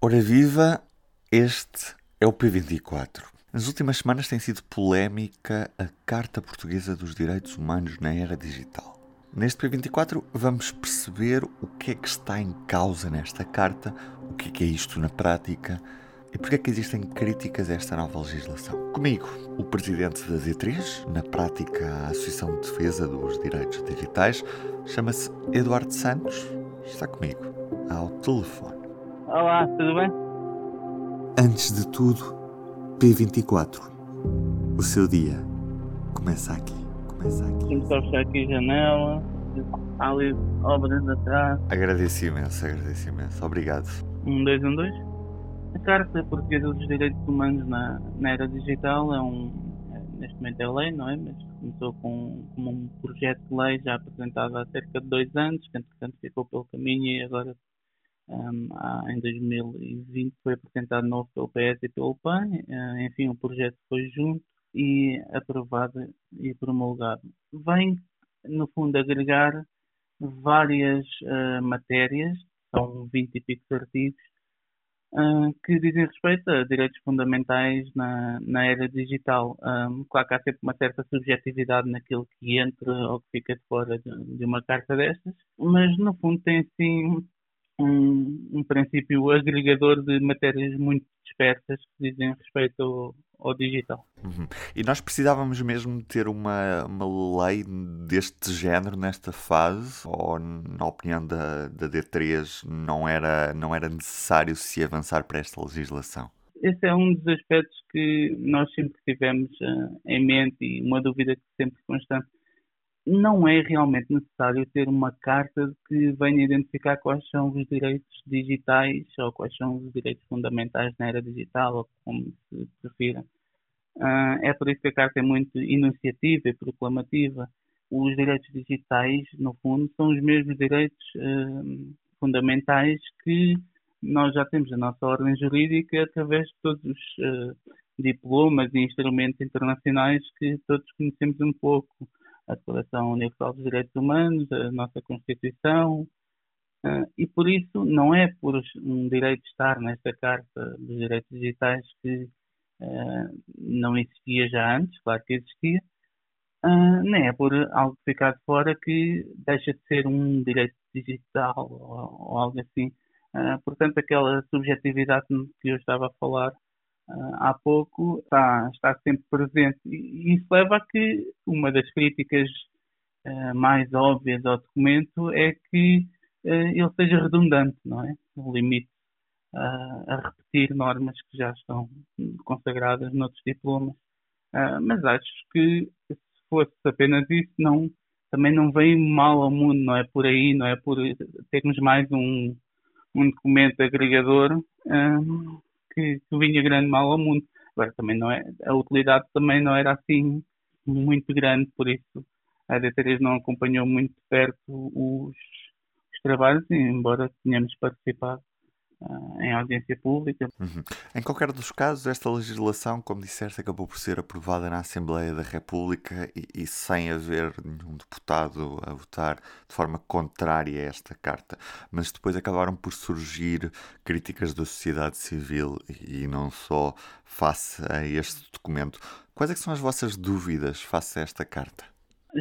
Ora viva, este é o P24. Nas últimas semanas tem sido polémica a Carta Portuguesa dos Direitos Humanos na Era Digital. Neste P24 vamos perceber o que é que está em causa nesta carta, o que é que é isto na prática e porque é que existem críticas a esta nova legislação. Comigo, o presidente da D3, na prática a Associação de Defesa dos Direitos Digitais, chama-se Eduardo Santos, está comigo ao telefone. Olá, tudo bem? Antes de tudo, P24. O seu dia começa aqui. Começa aqui. Só fechar aqui a janela. Há ali obras atrás. Agradeço imenso, agradeço imenso. Obrigado. Um, dois, um, dois. A Carta Portuguesa dos Direitos Humanos na, na Era Digital é um. é- neste momento é lei, não é? Mas começou com, como um projeto de lei já apresentado há cerca de dois anos, que entretanto ficou pelo caminho e agora um, em 2020 foi apresentado novo pelo PS e pelo PAN. Eh, enfim, o projeto foi junto e aprovado e promulgado. Vem, no fundo, agregar várias eh, matérias, são 20 e picos artigos, ah, que dizem respeito a direitos fundamentais na, na era digital. Um, claro que há sempre uma certa subjetividade naquilo que entra ou que fica de fora de, de uma carta destas, mas no fundo tem sim um, um princípio agregador de matérias muito dispersas que dizem respeito ao, ao digital. Uhum. E nós precisávamos mesmo ter uma, uma lei deste género nesta fase? Ou, na opinião da, da D3, não era, não era necessário se avançar para esta legislação? Esse é um dos aspectos que nós sempre tivemos ah, em mente e uma dúvida que sempre constante. Não é realmente necessário ter uma carta que venha identificar quais são os direitos digitais ou quais são os direitos fundamentais na era digital, ou como se prefira. Ah, é por isso que a carta é muito enunciativa e proclamativa. Os direitos digitais, no fundo, são os mesmos direitos ah, fundamentais que nós já temos na nossa ordem jurídica através de todos os ah, diplomas e instrumentos internacionais que todos conhecemos um pouco. A Declaração Universal dos Direitos Humanos, a nossa Constituição, ah, e por isso não é por um direito estar nesta Carta dos Direitos Digitais que ah, não existia já antes, claro que existia, ah, nem é por algo ficar de fora que deixa de ser um direito digital ou, algo assim. Portanto, aquela subjetividade que eu estava a falar há pouco está, está sempre presente. E isso leva a que uma das críticas ah, mais óbvias ao documento é que ah, ele seja redundante, não é? O limite ah, a repetir normas que já estão consagradas noutros diplomas. Ah, mas acho que se fosse apenas isso, não, também não vem mal ao mundo, não é por aí, não é por termos mais um, um documento agregador ah, que, que vinha grande mal ao mundo. Agora também não é, a utilidade também não era assim muito grande, por isso a D3 não acompanhou muito perto os, os trabalhos, embora tenhamos participado em audiência pública. Uhum. Em qualquer dos casos, esta legislação, como disseste, acabou por ser aprovada na Assembleia da República e, e sem haver nenhum deputado a votar de forma contrária a esta carta. Mas depois acabaram por surgir críticas da sociedade civil e não só face a este documento. Quais é que são as vossas dúvidas face a esta carta?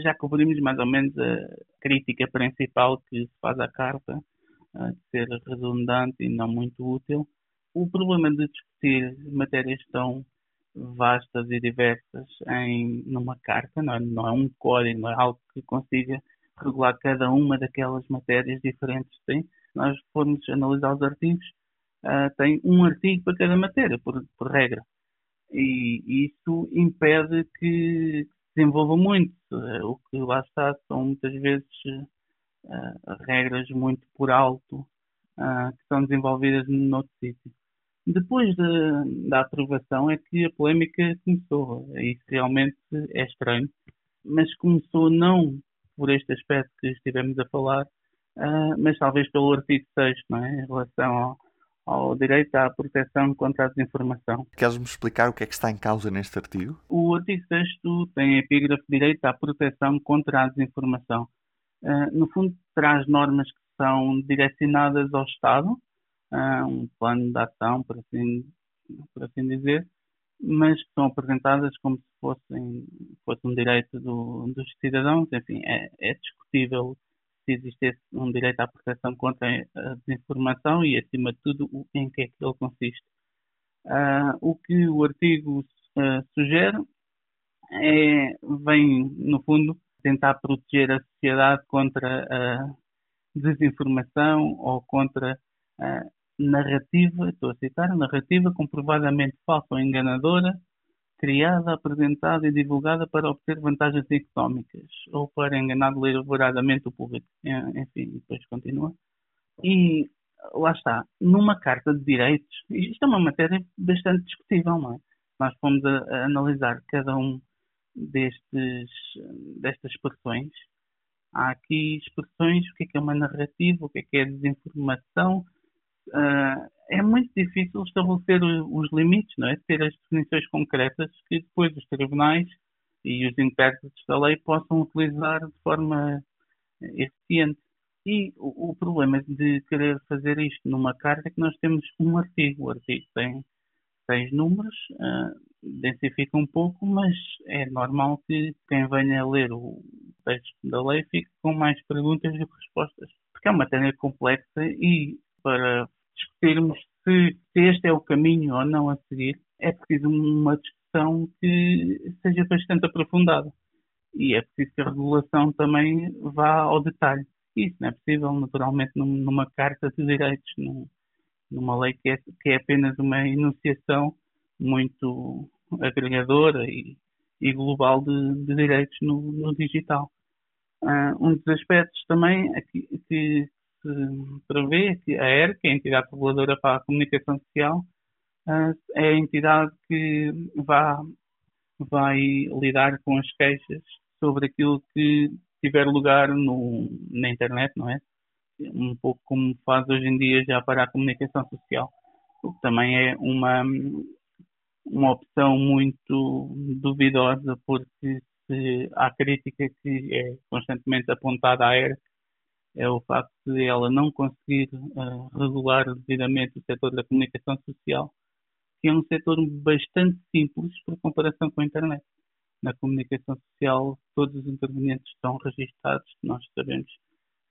Já cobrimos mais ou menos a crítica principal que se faz à carta, de ser redundante e não muito útil. O problema de discutir matérias tão vastas e diversas em numa carta, não é, não é um código, não é algo que consiga regular cada uma daquelas matérias diferentes que tem. Nós formos analisar os artigos, ah, tem um artigo para cada matéria, por, por regra. E isso impede que se desenvolva muito. O que lá está são muitas vezes regras muito por alto ah, que são desenvolvidas noutro sítio. Depois da, da aprovação é que a polémica começou. Isso realmente é estranho, mas começou não por este aspecto que estivemos a falar, ah, mas talvez pelo artigo 6, não é? em relação ao, ao direito à proteção contra a desinformação. Queres-me explicar o que é que está em causa neste artigo? O artigo 6 tem epígrafe direito à proteção contra a desinformação. Uh, no fundo, traz normas que são direcionadas ao Estado um plano de ação, por assim, por assim dizer, mas que são apresentadas como se fossem, fosse um direito do, dos cidadãos. Enfim, é, é discutível se existe um direito à proteção contra a desinformação e, acima de tudo, em que é que ele consiste. Uh, o que o artigo uh, sugere é, vem, no fundo, tentar proteger a sociedade contra a desinformação ou contra a narrativa, estou a citar, narrativa comprovadamente falsa ou enganadora, criada, apresentada e divulgada para obter vantagens económicas ou para enganar deliberadamente o público. Enfim, depois continua. E lá está, numa carta de direitos, isto é uma matéria bastante discutível, não é? Nós fomos a, a analisar cada um destes, destas expressões. Há aqui expressões, o que é, que é uma narrativa, o que é, que é desinformação. Uh, é muito difícil estabelecer os limites, não é? Ter as definições concretas que depois os tribunais e os intérpretes da lei possam utilizar de forma eficiente. E o, o, problema de querer fazer isto numa carta é que nós temos um artigo. O artigo tem seis números, uh, densifica um pouco, mas é normal que quem venha ler o texto da lei fique com mais perguntas do que respostas. Porque é uma matéria complexa e para discutirmos se, se este é o caminho ou não a seguir, é preciso uma discussão que seja bastante aprofundada. E é preciso que a regulação também vá ao detalhe. Isso não é possível, naturalmente, numa carta de direitos, numa lei que é, que é apenas uma enunciação muito agregadora e, e global de, de direitos no, no digital. Uh, um dos aspectos também aqui, que se prevê é que a ERC, a entidade reguladora para a comunicação social, uh, é a entidade que vá, vai lidar com as queixas sobre aquilo que tiver lugar no, na internet, não é? Um pouco como faz hoje em dia já para a comunicação social. O que também é uma, uma opção muito duvidosa, porque se há crítica que é constantemente apontada à ERC, é o facto de ela não conseguir uh, regular devidamente o setor da comunicação social, que é um setor bastante simples por comparação com a internet. Na comunicação social, todos os intervenientes estão registados, nós sabemos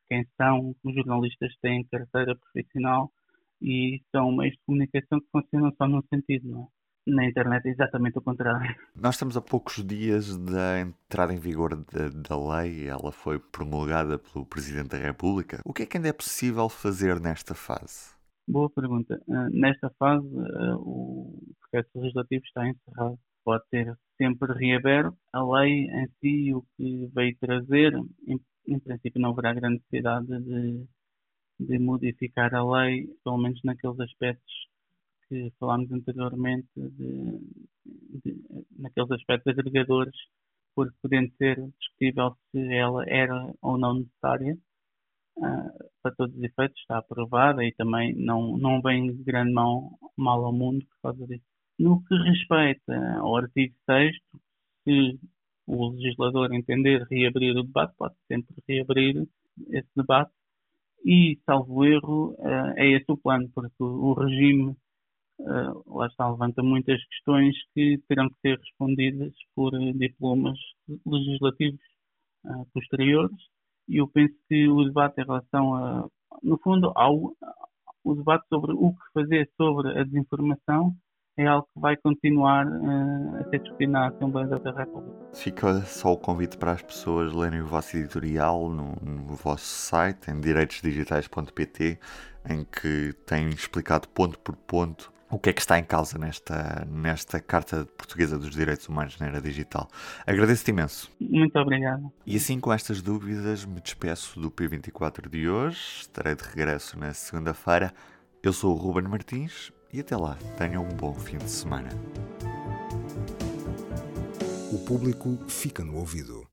quem são, os jornalistas têm carteira profissional e são meios de comunicação que funcionam só num sentido, não é? Na internet é exatamente o contrário. Nós estamos a poucos dias da entrada em vigor da, da lei, ela foi promulgada pelo Presidente da República. O que é que ainda é possível fazer nesta fase? Boa pergunta. Uh, nesta fase, uh, o processo legislativo está encerrado. Pode ser sempre reaberto. A lei em si, o que veio trazer, em, em princípio, não haverá grande necessidade de, de modificar a lei, pelo menos naqueles aspectos que falámos anteriormente, de, de, naqueles aspectos agregadores, porque podendo ser discutível se ela era ou não necessária, uh, para todos os efeitos está aprovada e também não, não vem de grande mão, mal ao mundo por causa disso. No que respeita ao artigo 6 se o legislador entender reabrir o debate, pode sempre reabrir esse debate e, salvo erro, ah, é esse o plano, porque o regime uh, lá está, levanta muitas questões que terão que ser respondidas por uh, diplomas legislativos uh, posteriores e eu penso que o debate em relação a, no fundo, ao, o debate sobre o que fazer sobre a desinformação é algo que vai continuar uh, a ser discutido na Assembleia da República. Fica só o convite para as pessoas lerem o vosso editorial no, no vosso site, em direitosdigitais.pt, em que tem explicado ponto por ponto o que é que está em causa nesta, nesta Carta Portuguesa dos Direitos Humanos na Era Digital. Agradeço-te imenso. Muito obrigado. E assim, com estas dúvidas, me despeço do P24 de hoje. Estarei de regresso na segunda-feira. Eu sou o Ruben Martins e até lá, tenham um bom fim de semana. O público fica no ouvido.